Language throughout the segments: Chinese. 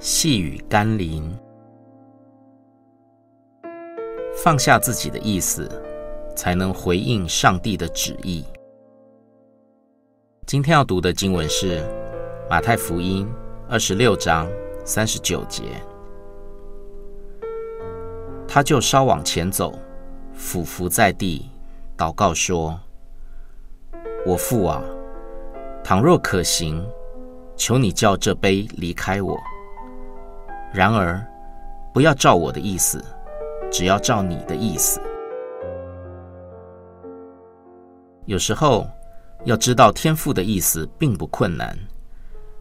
细雨甘霖，放下自己的意思，才能回应上帝的旨意。今天要读的经文是马太福音二十六章三十九节。他就稍往前走，俯伏在地，祷告说：“我父啊，倘若可行，求你叫这杯离开我。然而，不要照我的意思，只要照你的意思。”有时候，要知道天赋的意思并不困难，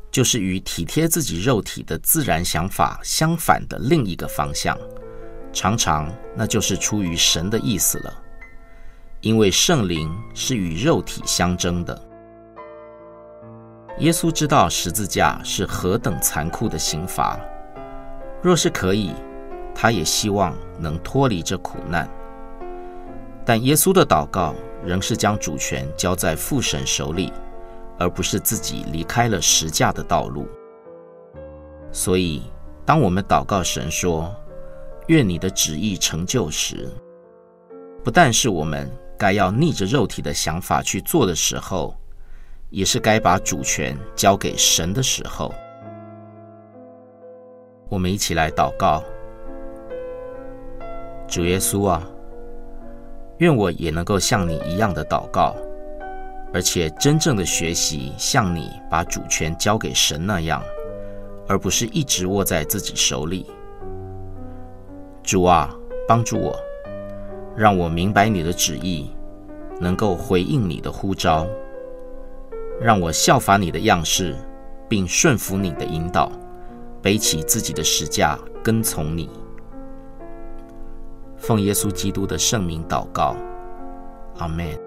就是与体贴自己肉体的自然想法相反的另一个方向。常常那就是出于神的意思了，因为圣灵是与肉体相争的。耶稣知道十字架是何等残酷的刑罚，若是可以，他也希望能脱离这苦难。但耶稣的祷告仍是将主权交在父神手里，而不是自己离开了十架的道路。所以，当我们祷告神说，愿你的旨意成就时，不但是我们该要逆着肉体的想法去做的时候，也是该把主权交给神的时候。我们一起来祷告：主耶稣啊，愿我也能够像你一样的祷告，而且真正的学习像你把主权交给神那样，而不是一直握在自己手里。主啊，帮助我，让我明白你的旨意，能够回应你的呼召，让我效法你的样式，并顺服你的引导，背起自己的石架，跟从你。奉耶稣基督的圣名祷告，阿门。